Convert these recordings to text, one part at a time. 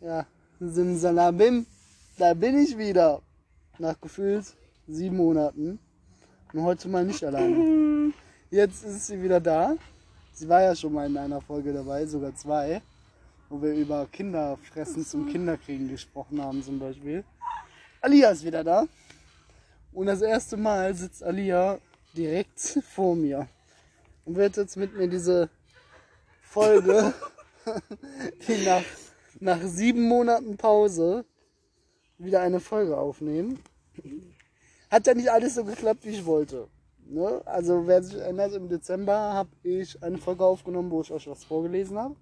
Ja, Simsalabim, da bin ich wieder. Nach gefühlt sieben Monaten. Und heute mal nicht alleine. Jetzt ist sie wieder da. Sie war ja schon mal in einer Folge dabei, sogar zwei, wo wir über Kinderfressen zum Kinderkriegen gesprochen haben zum Beispiel. Alia ist wieder da. Und das erste Mal sitzt Alia direkt vor mir und wird jetzt mit mir diese Folge, die nach, nach sieben Monaten Pause wieder eine Folge aufnehmen. Hat ja nicht alles so geklappt, wie ich wollte. Ne? Also wer sich erinnert, im Dezember habe ich eine Folge aufgenommen, wo ich euch was vorgelesen habe.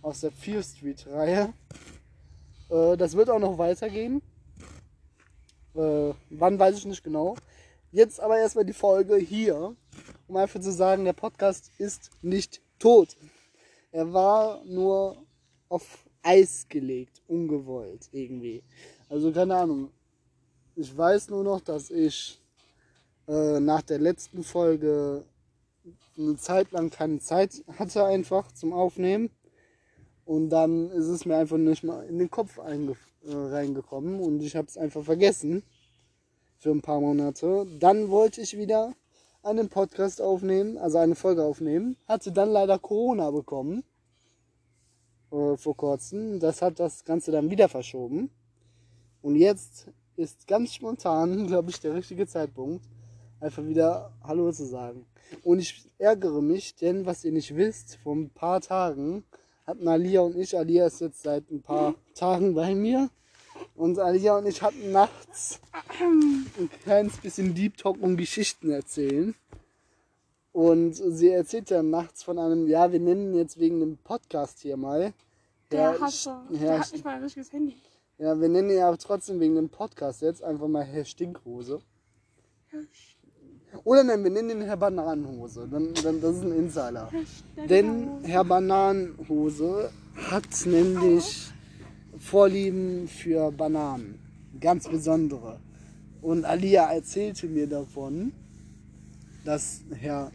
Aus der Fear Street Reihe. Äh, das wird auch noch weitergehen. Äh, wann weiß ich nicht genau. Jetzt aber erstmal die Folge hier, um einfach zu sagen, der Podcast ist nicht tot. Er war nur auf Eis gelegt, ungewollt irgendwie. Also keine Ahnung. Ich weiß nur noch, dass ich äh, nach der letzten Folge eine Zeit lang keine Zeit hatte einfach zum Aufnehmen. Und dann ist es mir einfach nicht mal in den Kopf äh, reingekommen und ich habe es einfach vergessen für ein paar Monate. Dann wollte ich wieder einen Podcast aufnehmen, also eine Folge aufnehmen. Hatte dann leider Corona bekommen äh, vor kurzem. Das hat das Ganze dann wieder verschoben. Und jetzt ist ganz spontan, glaube ich, der richtige Zeitpunkt, einfach wieder Hallo zu sagen. Und ich ärgere mich, denn was ihr nicht wisst, vor ein paar Tagen hatten Alia und ich, Alia ist jetzt seit ein paar Tagen bei mir, und Alia und ich hatten nachts ein kleines bisschen Deep Talk und Geschichten erzählen. Und sie erzählt ja nachts von einem, ja, wir nennen jetzt wegen dem Podcast hier mal. Der hat so, der Herr, hat nicht mal ein richtiges Handy. ja, wir nennen ihn aber trotzdem wegen dem Podcast jetzt einfach mal Herr Stinkhose. Oder nein, wir nennen ihn Herr Bananenhose. Dann, dann, das ist ein Insider. Denn Herr Bananenhose hat nämlich Vorlieben für Bananen. Ganz besondere. Und Alia erzählte mir davon, dass Herr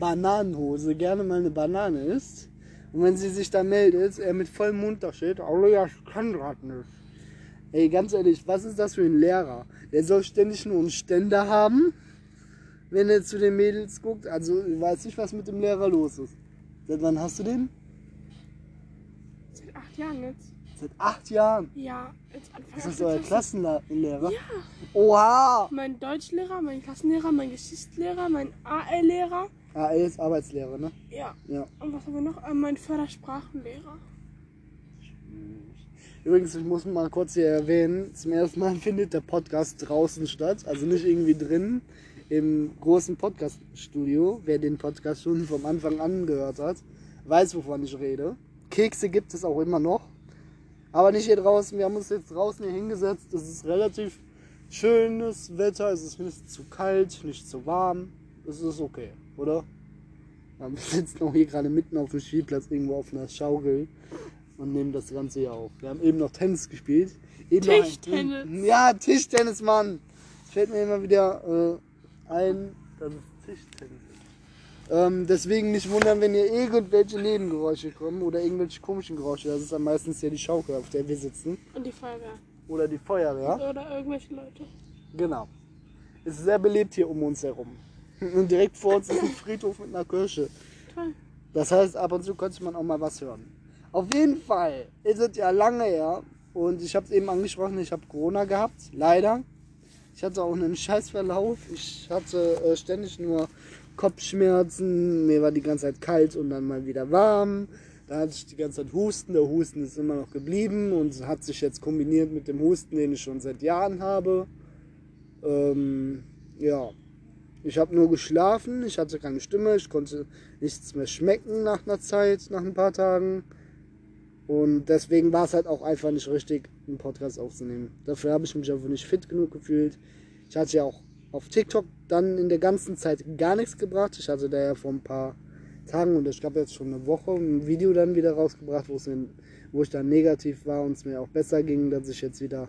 Bananenhose gerne mal eine Banane isst. Und wenn sie sich da meldet, er mit vollem Mund da steht, Alia, ich kann grad nicht. Ey, ganz ehrlich, was ist das für ein Lehrer? Der soll ständig nur einen Ständer haben, wenn er zu den Mädels guckt. Also, ich weiß nicht, was mit dem Lehrer los ist. Seit wann hast du den? Seit acht Jahren jetzt. Seit acht Jahren. Ja, jetzt Anfang Ist das euer Klasse. Klassenlehrer? Ja. Oha! Mein Deutschlehrer, mein Klassenlehrer, mein Geschichtslehrer, mein AL-Lehrer. Ah, er ist Arbeitslehrer, ne? Ja. Ja. Und was haben wir noch? Äh, mein Fördersprachenlehrer. Übrigens, ich muss mal kurz hier erwähnen, zum ersten Mal findet der Podcast draußen statt, also nicht irgendwie drin im großen Podcast-Studio. Wer den Podcast schon vom Anfang an gehört hat, weiß, wovon ich rede. Kekse gibt es auch immer noch, aber nicht hier draußen. Wir haben uns jetzt draußen hier hingesetzt. Es ist relativ schönes Wetter, es ist nicht zu kalt, nicht zu warm. Es ist okay, oder? Wir sitzen auch hier gerade mitten auf dem Spielplatz, irgendwo auf einer Schaukel und nehmen das Ganze hier auf. Wir haben eben noch Tennis gespielt. Eben ein- Tischtennis. Ja, Tischtennis, Mann. Es fällt mir immer wieder äh, ein, dass es Tischtennis ist. Ähm, deswegen nicht wundern, wenn hier irgendwelche Nebengeräusche kommen oder irgendwelche komischen Geräusche. Das ist dann meistens ja die Schaukel, auf der wir sitzen. Und die Feuerwehr. Oder die Feuerwehr. Oder irgendwelche Leute. Genau. Es ist sehr belebt hier um uns herum. Und direkt vor uns ist ein Friedhof mit einer Kirche. Toll. Das heißt, ab und zu könnte man auch mal was hören. Auf jeden Fall ist es ja lange her und ich habe es eben angesprochen, ich habe Corona gehabt, leider. Ich hatte auch einen Scheißverlauf. Ich hatte äh, ständig nur Kopfschmerzen, mir war die ganze Zeit kalt und dann mal wieder warm. Da hatte ich die ganze Zeit Husten. Der Husten ist immer noch geblieben und hat sich jetzt kombiniert mit dem Husten, den ich schon seit Jahren habe. Ähm, ja, ich habe nur geschlafen, ich hatte keine Stimme, ich konnte nichts mehr schmecken nach einer Zeit, nach ein paar Tagen. Und deswegen war es halt auch einfach nicht richtig, einen Podcast aufzunehmen. Dafür habe ich mich einfach nicht fit genug gefühlt. Ich hatte ja auch auf TikTok dann in der ganzen Zeit gar nichts gebracht. Ich hatte da ja vor ein paar Tagen und ich glaube jetzt schon eine Woche ein Video dann wieder rausgebracht, wo, es mir, wo ich dann negativ war und es mir auch besser ging, dass ich jetzt wieder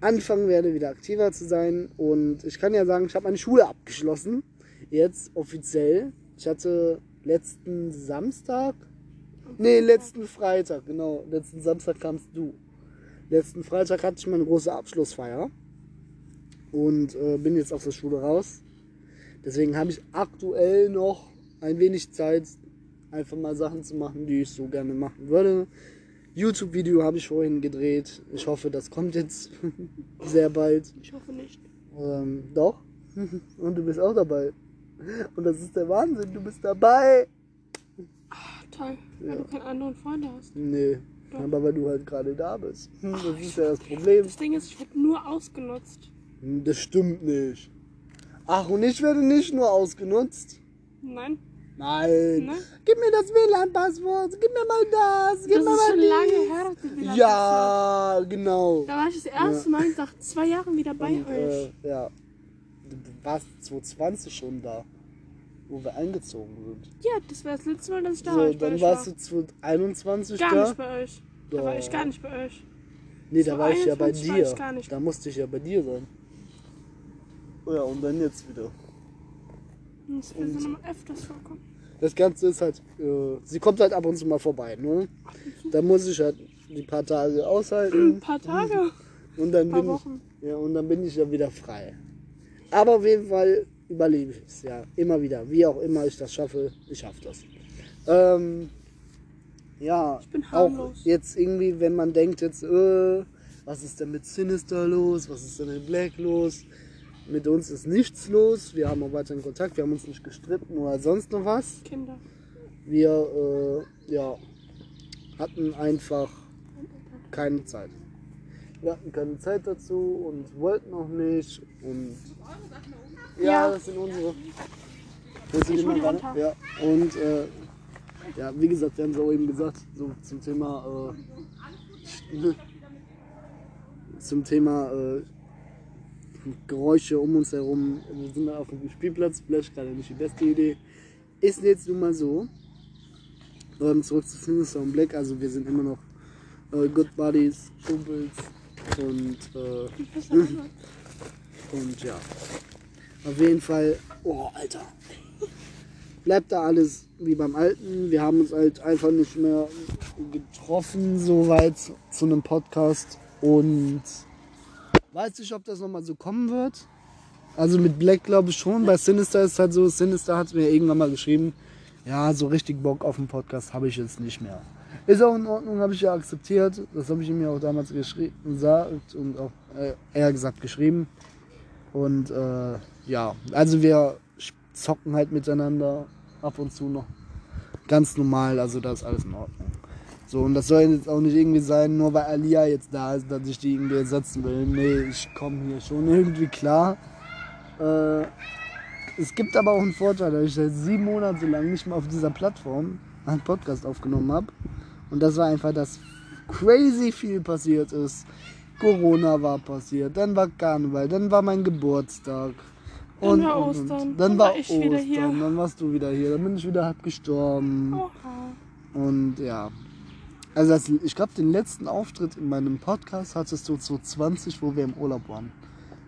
anfangen werde, wieder aktiver zu sein. Und ich kann ja sagen, ich habe meine Schule abgeschlossen. Jetzt offiziell. Ich hatte letzten Samstag. Nee, letzten Freitag, genau. Letzten Samstag kamst du. Letzten Freitag hatte ich meine große Abschlussfeier und äh, bin jetzt aus der Schule raus. Deswegen habe ich aktuell noch ein wenig Zeit, einfach mal Sachen zu machen, die ich so gerne machen würde. YouTube-Video habe ich vorhin gedreht. Ich hoffe, das kommt jetzt sehr bald. Ich hoffe nicht. Ähm, doch. Und du bist auch dabei. Und das ist der Wahnsinn. Du bist dabei. Ah, toll. Weil Ja. du keine anderen Freunde hast. Nee. Doch. Aber weil du halt gerade da bist. Hm, Das ist ja das Problem. Das Ding ist, ich werde nur ausgenutzt. Hm, Das stimmt nicht. Ach, und ich werde nicht nur ausgenutzt. Nein. Nein. Ne? Gib mir das WLAN-Passwort. Gib mir mal das. Gib Das mir ist mal schon dies. lange her, dass Ja, genau. Da war ich das erste Mal nach zwei Jahren wieder bei Und, euch. äh, ja. Du warst 2020 schon da, wo wir eingezogen sind. Ja, das war das letzte Mal, dass ich da so, war. Ich dann warst war. du 2021 gar da. nicht bei euch. Da war ich gar nicht bei euch. Nee, da war ich ja bei 21 war dir. gar. Da musste ich ja bei dir sein. Oh ja, und dann jetzt wieder. Das wird so noch öfters vorkommen. Das Ganze ist halt, äh, sie kommt halt ab und zu mal vorbei, ne? Da muss ich halt die paar Tage Ein aushalten paar Tage, und dann ein paar bin ich, Wochen. ja, und dann bin ich ja wieder frei. Aber auf jeden Fall überlebe ich es, ja. Immer wieder. Wie auch immer ich das schaffe, ich schaffe das. Ähm, ja, Ich bin auch jetzt irgendwie, wenn man denkt jetzt, äh, was ist denn mit Sinister los? Was ist denn mit Black los? Mit uns ist nichts los. Wir haben auch weiterhin Kontakt. Wir haben uns nicht gestritten oder sonst noch was. Kinder. Wir, äh, ja, hatten einfach keine Zeit. Wir hatten keine Zeit dazu und wollten auch nicht. Und ja, das sind unsere. Das sind immer runter. Ja, und äh, ja, wie gesagt, wir haben es auch eben gesagt, so zum Thema, äh, zum Thema äh, Geräusche um uns herum. Wir sind auf dem Spielplatz, vielleicht gerade nicht die beste Idee. Ist jetzt nun mal so. Ähm, zurück zu Sinister und Black, also wir sind immer noch äh, Good Buddies, Kumpels und, äh, und ja. Auf jeden Fall, oh Alter, bleibt da alles wie beim Alten. Wir haben uns halt einfach nicht mehr getroffen, soweit zu einem Podcast und weiß nicht, ob das nochmal so kommen wird. Also mit Black glaube ich schon. Bei Sinister ist halt so, Sinister hat mir irgendwann mal geschrieben, ja, so richtig Bock auf den Podcast habe ich jetzt nicht mehr. Ist auch in Ordnung, habe ich ja akzeptiert. Das habe ich ihm ja auch damals geschrieben, gesagt und auch äh, eher gesagt geschrieben. Und äh, ja, also wir zocken halt miteinander ab und zu noch. Ganz normal, also da ist alles in Ordnung. So, und das soll jetzt auch nicht irgendwie sein, nur weil Alia jetzt da ist, dass ich die irgendwie ersetzen will. Nee, ich komme hier schon irgendwie klar. Äh, es gibt aber auch einen Vorteil, dass ich seit sieben Monaten lang nicht mehr auf dieser Plattform einen Podcast aufgenommen habe. Und das war einfach, dass crazy viel passiert ist. Corona war passiert, dann war Karneval, dann war mein Geburtstag. Dann war Ostern, Dann, dann war war ich wieder Ostern, hier. dann warst du wieder hier, dann bin ich wieder halb gestorben. Oha. Und ja. Also das, ich glaube, den letzten Auftritt in meinem Podcast hattest du 2020, wo wir im Urlaub waren.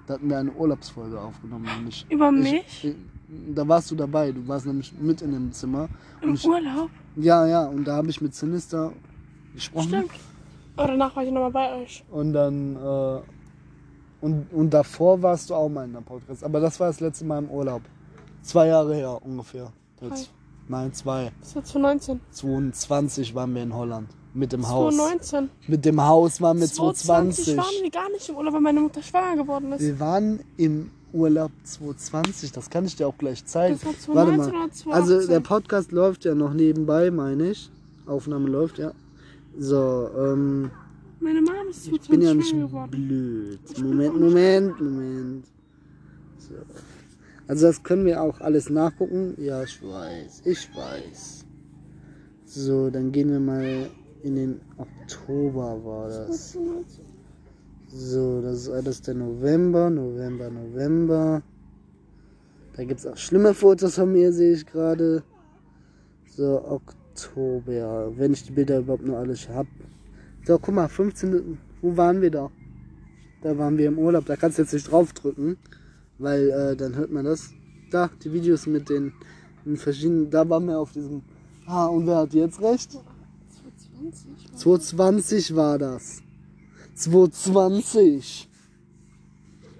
Da hatten wir eine Urlaubsfolge aufgenommen. Nämlich Über ich, mich? ich, da warst du dabei, du warst nämlich mit in dem Zimmer. Im Und ich, Urlaub? ja, ja, und da habe ich mit Sinister gesprochen. Stimmt. Aber danach war ich nochmal bei euch. Und dann, äh, und, und davor warst du auch mal in der Podcast. Aber das war das letzte Mal im Urlaub. Zwei Jahre her ungefähr. Jetzt. Nein, zwei. Das war 2019. 22 waren wir in Holland. Mit dem Haus. 2019. Mit dem Haus waren wir 2020 2020. waren wir gar nicht im Urlaub, weil meine Mutter schwanger geworden ist. Wir waren im Urlaub 2020. Das kann ich dir auch gleich zeigen. Das war Warte 2019 mal. oder 2018. Also der Podcast läuft ja noch nebenbei, meine ich. Aufnahme läuft, ja. So, ähm, Meine Mama ist ich bin ja 2020 nicht schwanger geworden. blöd. Moment, Moment, Moment. So. Also das können wir auch alles nachgucken. Ja, ich weiß, ich weiß. So, dann gehen wir mal in den Oktober war das. 2019. So, das ist alles der November, November, November. Da gibt es auch schlimme Fotos von mir, sehe ich gerade. So, Oktober. Wenn ich die Bilder überhaupt nur alles habe. So, guck mal, 15. Wo waren wir da? Da waren wir im Urlaub. Da kannst du jetzt nicht draufdrücken, weil äh, dann hört man das. Da, die Videos mit den, den verschiedenen. Da waren wir auf diesem. Ah, und wer hat jetzt recht? 2020 war 2020 war das. 2020.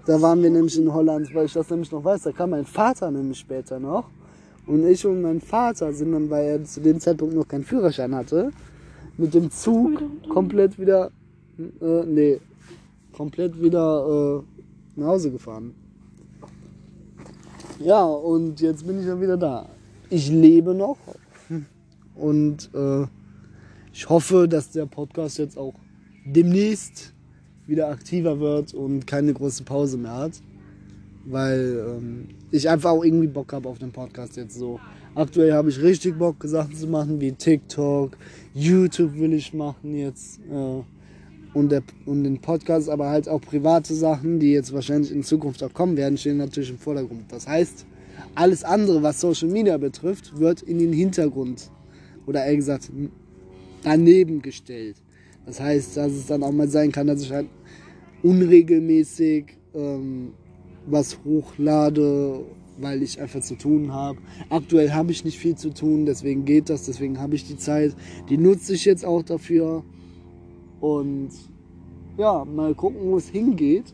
Da waren wir nämlich in Holland, weil ich das nämlich noch weiß. Da kam mein Vater nämlich später noch. Und ich und mein Vater sind dann, weil er zu dem Zeitpunkt noch keinen Führerschein hatte, mit dem Zug komplett wieder, äh, nee, komplett wieder äh, nach Hause gefahren. Ja, und jetzt bin ich ja wieder da. Ich lebe noch und äh, ich hoffe, dass der Podcast jetzt auch demnächst wieder aktiver wird und keine große Pause mehr hat. Weil ähm, ich einfach auch irgendwie Bock habe auf den Podcast jetzt so. Aktuell habe ich richtig Bock, Sachen zu machen wie TikTok, YouTube will ich machen jetzt. Äh, und, der, und den Podcast, aber halt auch private Sachen, die jetzt wahrscheinlich in Zukunft auch kommen werden, stehen natürlich im Vordergrund. Das heißt, alles andere, was Social Media betrifft, wird in den Hintergrund oder eher gesagt daneben gestellt. Das heißt, dass es dann auch mal sein kann, dass ich halt unregelmäßig ähm, was hochlade, weil ich einfach zu tun habe. Aktuell habe ich nicht viel zu tun, deswegen geht das, deswegen habe ich die Zeit. Die nutze ich jetzt auch dafür. Und ja, mal gucken, wo es hingeht.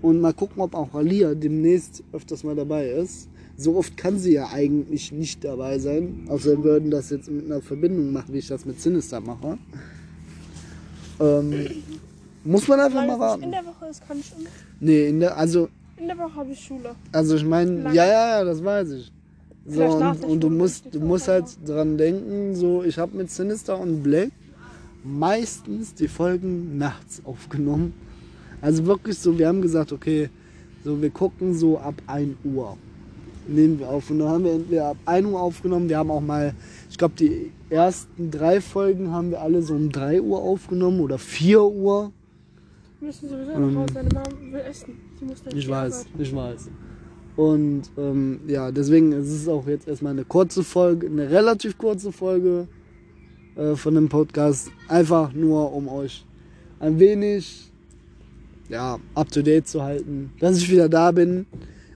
Und mal gucken, ob auch Alia demnächst öfters mal dabei ist. So oft kann sie ja eigentlich nicht dabei sein. Außer wir würden das jetzt mit einer Verbindung machen, wie ich das mit Sinister mache. Ähm, muss man einfach mal warten. in der Woche ist, kann ich immer. Nee, in der, also, In der Woche habe ich Schule. also ich meine, ja, ja, ja, das weiß ich. So, und, und du musst, du musst halt dran denken, so, ich habe mit Sinister und Black meistens die Folgen nachts aufgenommen. Also wirklich so, wir haben gesagt, okay, so wir gucken so ab 1 Uhr. Nehmen wir auf. Und dann haben wir entweder ab 1 Uhr aufgenommen, wir haben auch mal, ich glaube, die ersten drei Folgen haben wir alle so um 3 Uhr aufgenommen oder 4 Uhr. Wir müssen sowieso Ähm, nach Hause. Deine Mom will essen. Sie muss Ich weiß, Arbeit. ich weiß. Und ähm, ja, deswegen ist es auch jetzt erstmal eine kurze Folge, eine relativ kurze Folge äh, von dem Podcast. Einfach nur, um euch ein wenig ja, up to date zu halten, dass ich wieder da bin.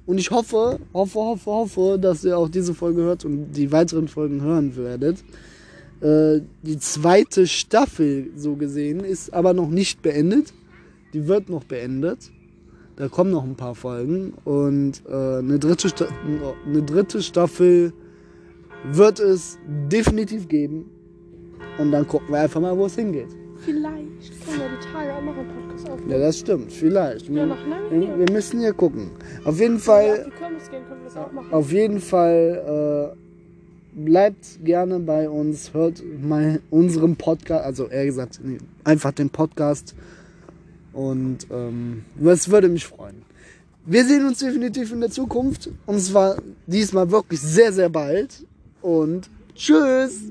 Und ich hoffe, hoffe, hoffe, hoffe, dass ihr auch diese Folge hört und die weiteren Folgen hören werdet. Äh, die zweite Staffel, so gesehen, ist aber noch nicht beendet. Die wird noch beendet. Da kommen noch ein paar Folgen und äh, eine, dritte eine dritte Staffel wird es definitiv geben. Und dann gucken wir einfach mal, wo es hingeht. Vielleicht können wir die Tage auch noch einen Podcast aufnehmen. Ja, das stimmt, vielleicht. Ja, Wir, wir, wir müssen hier gucken. Auf jeden Fall, auf gehen, jeden Fall äh, bleibt gerne bei uns, hört mal unseren Podcast, also eher gesagt, nee, einfach den Podcast. Und ähm, das würde mich freuen. Wir sehen uns definitiv in der Zukunft. Und zwar diesmal wirklich sehr, sehr bald. Und tschüss!